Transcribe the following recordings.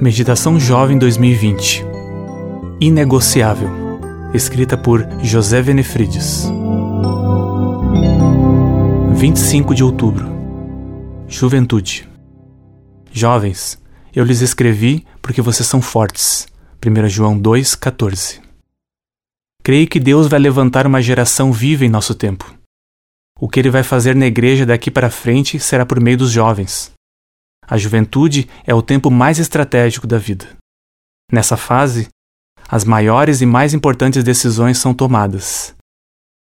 Meditação Jovem 2020 Inegociável, escrita por José Venefrides. 25 de outubro Juventude Jovens, eu lhes escrevi porque vocês são fortes. 1 João 2,14 Creio que Deus vai levantar uma geração viva em nosso tempo. O que ele vai fazer na igreja daqui para frente será por meio dos jovens. A juventude é o tempo mais estratégico da vida. Nessa fase, as maiores e mais importantes decisões são tomadas.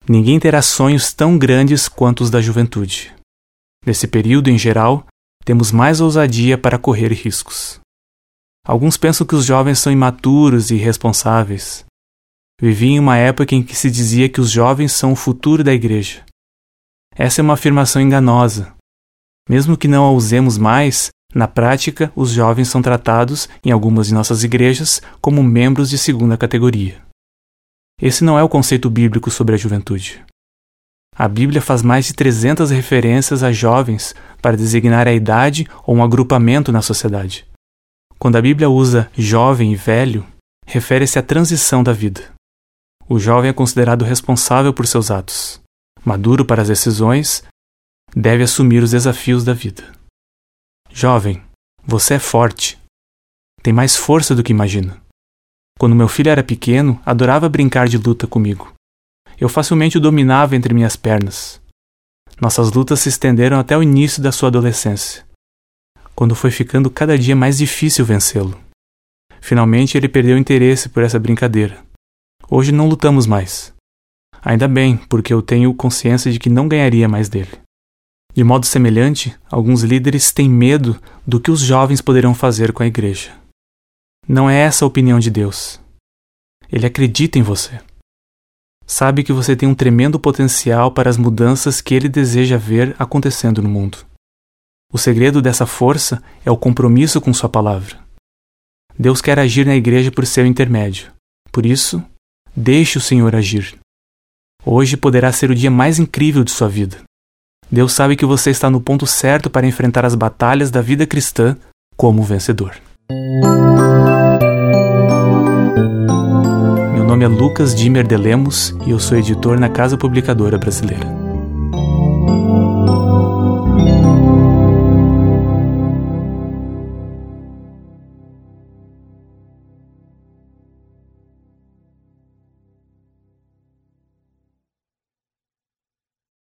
Ninguém terá sonhos tão grandes quanto os da juventude. Nesse período, em geral, temos mais ousadia para correr riscos. Alguns pensam que os jovens são imaturos e irresponsáveis. Vivi em uma época em que se dizia que os jovens são o futuro da igreja. Essa é uma afirmação enganosa. Mesmo que não a usemos mais, na prática, os jovens são tratados, em algumas de nossas igrejas, como membros de segunda categoria. Esse não é o conceito bíblico sobre a juventude. A Bíblia faz mais de 300 referências a jovens para designar a idade ou um agrupamento na sociedade. Quando a Bíblia usa jovem e velho, refere-se à transição da vida. O jovem é considerado responsável por seus atos, maduro para as decisões, deve assumir os desafios da vida. Jovem, você é forte. Tem mais força do que imagina. Quando meu filho era pequeno, adorava brincar de luta comigo. Eu facilmente o dominava entre minhas pernas. Nossas lutas se estenderam até o início da sua adolescência, quando foi ficando cada dia mais difícil vencê-lo. Finalmente ele perdeu interesse por essa brincadeira. Hoje não lutamos mais. Ainda bem, porque eu tenho consciência de que não ganharia mais dele. De modo semelhante, alguns líderes têm medo do que os jovens poderão fazer com a igreja. Não é essa a opinião de Deus. Ele acredita em você. Sabe que você tem um tremendo potencial para as mudanças que ele deseja ver acontecendo no mundo. O segredo dessa força é o compromisso com Sua palavra. Deus quer agir na igreja por seu intermédio. Por isso, deixe o Senhor agir. Hoje poderá ser o dia mais incrível de sua vida. Deus sabe que você está no ponto certo para enfrentar as batalhas da vida cristã como vencedor. Meu nome é Lucas Dimer de Lemos e eu sou editor na Casa Publicadora Brasileira.